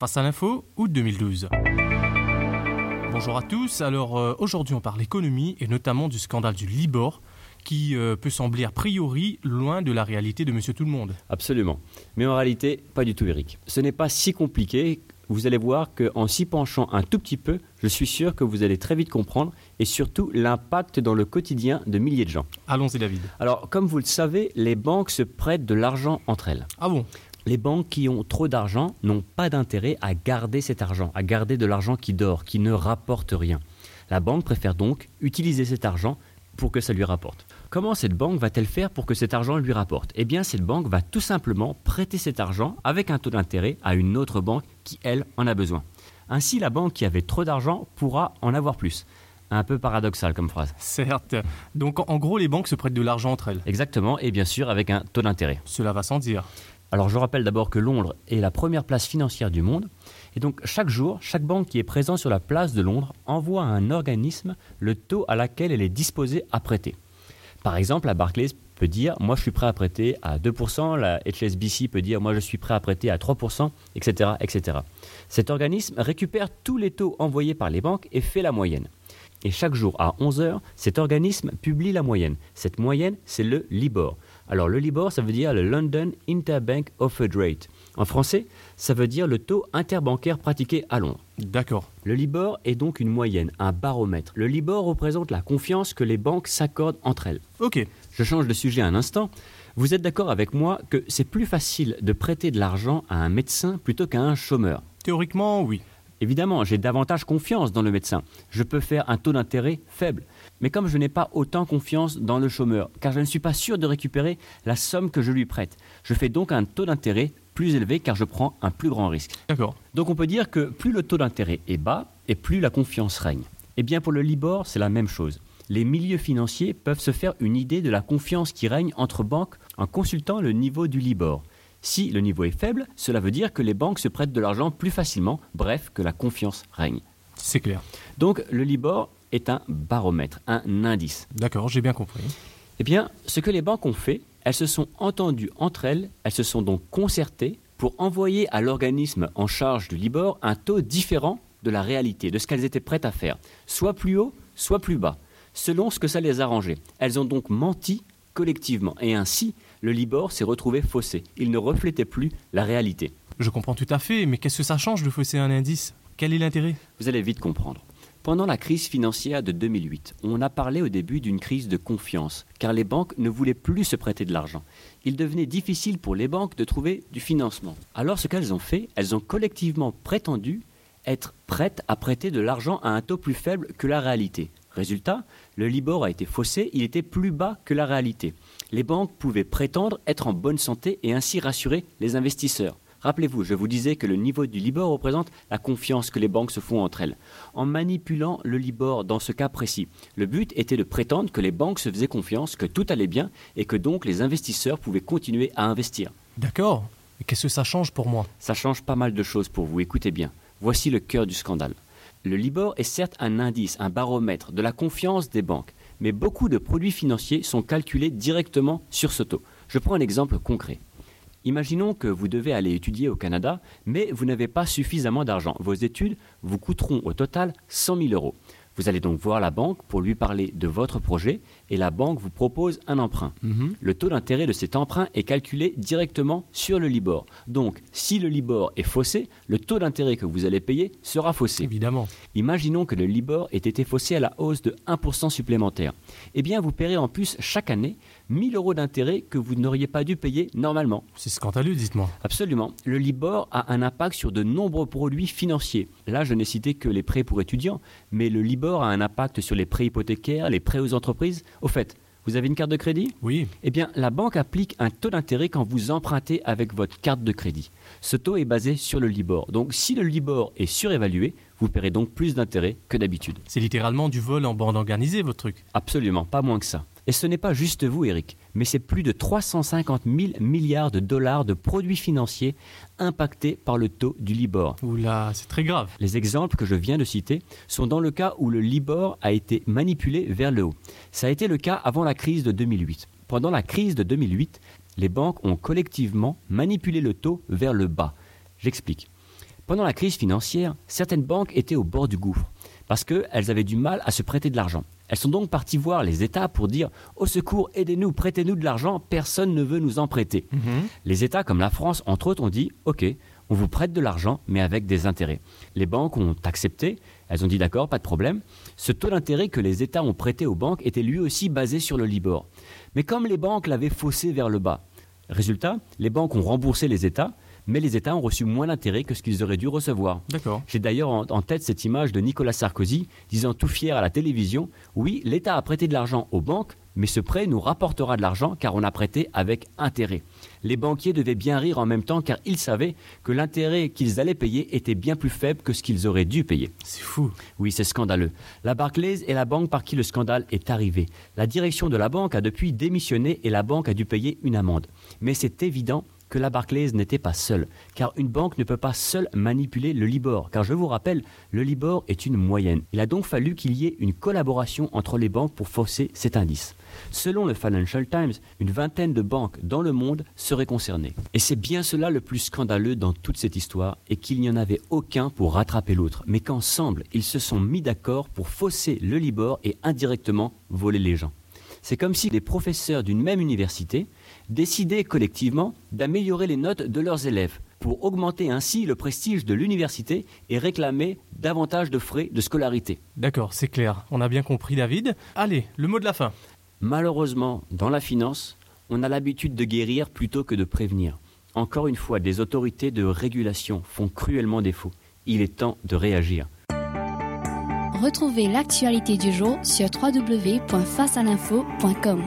Face à l'info, août 2012. Bonjour à tous, alors euh, aujourd'hui on parle économie et notamment du scandale du Libor qui euh, peut sembler a priori loin de la réalité de Monsieur Tout-le-Monde. Absolument. Mais en réalité, pas du tout Eric. Ce n'est pas si compliqué. Vous allez voir qu'en s'y penchant un tout petit peu, je suis sûr que vous allez très vite comprendre et surtout l'impact dans le quotidien de milliers de gens. Allons-y David. Alors, comme vous le savez, les banques se prêtent de l'argent entre elles. Ah bon? Les banques qui ont trop d'argent n'ont pas d'intérêt à garder cet argent, à garder de l'argent qui dort, qui ne rapporte rien. La banque préfère donc utiliser cet argent pour que ça lui rapporte. Comment cette banque va-t-elle faire pour que cet argent lui rapporte? Eh bien, cette banque va tout simplement prêter cet argent avec un taux d'intérêt à une autre banque qui, elle, en a besoin. Ainsi, la banque qui avait trop d'argent pourra en avoir plus. Un peu paradoxal comme phrase. Certes. Donc en gros les banques se prêtent de l'argent entre elles. Exactement, et bien sûr avec un taux d'intérêt. Cela va sans dire. Alors je rappelle d'abord que Londres est la première place financière du monde. Et donc chaque jour, chaque banque qui est présente sur la place de Londres envoie à un organisme le taux à laquelle elle est disposée à prêter. Par exemple, la Barclays peut dire moi je suis prêt à prêter à 2%, la HSBC peut dire moi je suis prêt à prêter à 3%, etc. etc. Cet organisme récupère tous les taux envoyés par les banques et fait la moyenne. Et chaque jour à 11h, cet organisme publie la moyenne. Cette moyenne, c'est le LIBOR. Alors le LIBOR, ça veut dire le London Interbank Offered Rate. En français, ça veut dire le taux interbancaire pratiqué à Londres. D'accord. Le LIBOR est donc une moyenne, un baromètre. Le LIBOR représente la confiance que les banques s'accordent entre elles. Ok. Je change de sujet un instant. Vous êtes d'accord avec moi que c'est plus facile de prêter de l'argent à un médecin plutôt qu'à un chômeur? Théoriquement, oui. Évidemment, j'ai davantage confiance dans le médecin. Je peux faire un taux d'intérêt faible. Mais comme je n'ai pas autant confiance dans le chômeur, car je ne suis pas sûr de récupérer la somme que je lui prête, je fais donc un taux d'intérêt plus élevé car je prends un plus grand risque. D'accord. Donc on peut dire que plus le taux d'intérêt est bas et plus la confiance règne. Eh bien pour le Libor, c'est la même chose. Les milieux financiers peuvent se faire une idée de la confiance qui règne entre banques en consultant le niveau du Libor. Si le niveau est faible, cela veut dire que les banques se prêtent de l'argent plus facilement, bref, que la confiance règne. C'est clair. Donc le Libor est un baromètre, un indice. D'accord, j'ai bien compris. Eh bien, ce que les banques ont fait, elles se sont entendues entre elles, elles se sont donc concertées pour envoyer à l'organisme en charge du Libor un taux différent de la réalité, de ce qu'elles étaient prêtes à faire, soit plus haut, soit plus bas, selon ce que ça les arrangeait. Elles ont donc menti collectivement, et ainsi, le Libor s'est retrouvé faussé. Il ne reflétait plus la réalité. Je comprends tout à fait, mais qu'est-ce que ça change de fausser un indice? Quel est l'intérêt? Vous allez vite comprendre. Pendant la crise financière de 2008, on a parlé au début d'une crise de confiance, car les banques ne voulaient plus se prêter de l'argent. Il devenait difficile pour les banques de trouver du financement. Alors ce qu'elles ont fait, elles ont collectivement prétendu être prêtes à prêter de l'argent à un taux plus faible que la réalité. Résultat, le Libor a été faussé, il était plus bas que la réalité. Les banques pouvaient prétendre être en bonne santé et ainsi rassurer les investisseurs. Rappelez-vous, je vous disais que le niveau du Libor représente la confiance que les banques se font entre elles. En manipulant le Libor dans ce cas précis, le but était de prétendre que les banques se faisaient confiance, que tout allait bien et que donc les investisseurs pouvaient continuer à investir. D'accord. Mais qu'est-ce que ça change pour moi? Ça change pas mal de choses pour vous, écoutez bien. Voici le cœur du scandale. Le Libor est certes un indice, un baromètre de la confiance des banques, mais beaucoup de produits financiers sont calculés directement sur ce taux. Je prends un exemple concret. Imaginons que vous devez aller étudier au Canada, mais vous n'avez pas suffisamment d'argent. Vos études vous coûteront au total 100 000 euros. Vous allez donc voir la banque pour lui parler de votre projet et la banque vous propose un emprunt. Mhm. Le taux d'intérêt de cet emprunt est calculé directement sur le Libor. Donc, si le Libor est faussé, le taux d'intérêt que vous allez payer sera faussé. Évidemment. Imaginons que le Libor ait été faussé à la hausse de 1% supplémentaire. Eh bien, vous paierez en plus chaque année 1000 euros d'intérêt que vous n'auriez pas dû payer normalement. C'est scandaleux, dites-moi. Absolument. Le Libor a un impact sur de nombreux produits financiers. Là, je n'ai cité que les prêts pour étudiants, mais le Libor a un impact sur les prêts hypothécaires, les prêts aux entreprises. Au fait, vous avez une carte de crédit? Oui. Eh bien, la banque applique un taux d'intérêt quand vous empruntez avec votre carte de crédit. Ce taux est basé sur le Libor. Donc, si le Libor est surévalué, vous paierez donc plus d'intérêt que d'habitude. C'est littéralement du vol en bande organisée, votre truc. Absolument, pas moins que ça. Et ce n'est pas juste vous, Eric, mais c'est plus de 350 000 milliards de dollars de produits financiers impactés par le taux du Libor. Oula, c'est très grave. Les exemples que je viens de citer sont dans le cas où le Libor a été manipulé vers le haut. Ça a été le cas avant la crise de 2008. Pendant la crise de 2008, les banques ont collectivement manipulé le taux vers le bas. J'explique. Pendant la crise financière, certaines banques étaient au bord du gouffre parce qu'elles avaient du mal à se prêter de l'argent. Elles sont donc parties voir les États pour dire Au secours, aidez-nous, prêtez-nous de l'argent, personne ne veut nous en prêter. Mhm. Les États comme la France, entre autres, ont dit Ok, on vous prête de l'argent, mais avec des intérêts. Les banques ont accepté, elles ont dit D'accord, pas de problème. Ce taux d'intérêt que les États ont prêté aux banques était lui aussi basé sur le Libor. Mais comme les banques l'avaient faussé vers le bas, résultat, les banques ont remboursé les États, mais les États ont reçu moins d'intérêt que ce qu'ils auraient dû recevoir. D'accord. J'ai d'ailleurs en, en tête cette image de Nicolas Sarkozy disant tout fier à la télévision Oui, l'État a prêté de l'argent aux banques, mais ce prêt nous rapportera de l'argent car on a prêté avec intérêt. Les banquiers devaient bien rire en même temps car ils savaient que l'intérêt qu'ils allaient payer était bien plus faible que ce qu'ils auraient dû payer. C'est fou. Oui, c'est scandaleux. La Barclays est la banque par qui le scandale est arrivé. La direction de la banque a depuis démissionné et la banque a dû payer une amende. Mais c'est évident que la Barclays n'était pas seule, car une banque ne peut pas seule manipuler le Libor, car je vous rappelle, le Libor est une moyenne. Il a donc fallu qu'il y ait une collaboration entre les banques pour fausser cet indice. Selon le Financial Times, une vingtaine de banques dans le monde seraient concernées. Et c'est bien cela le plus scandaleux dans toute cette histoire, et qu'il n'y en avait aucun pour rattraper l'autre, mais qu'ensemble, ils se sont mis d'accord pour fausser le Libor et indirectement voler les gens. C'est comme si les professeurs d'une même université décidaient collectivement d'améliorer les notes de leurs élèves pour augmenter ainsi le prestige de l'université et réclamer davantage de frais de scolarité. D'accord, c'est clair. On a bien compris, David. Allez, le mot de la fin. Malheureusement, dans la finance, on a l'habitude de guérir plutôt que de prévenir. Encore une fois, des autorités de régulation font cruellement défaut. Il est temps de réagir. Retrouvez l'actualité du jour sur www.facealinfo.com.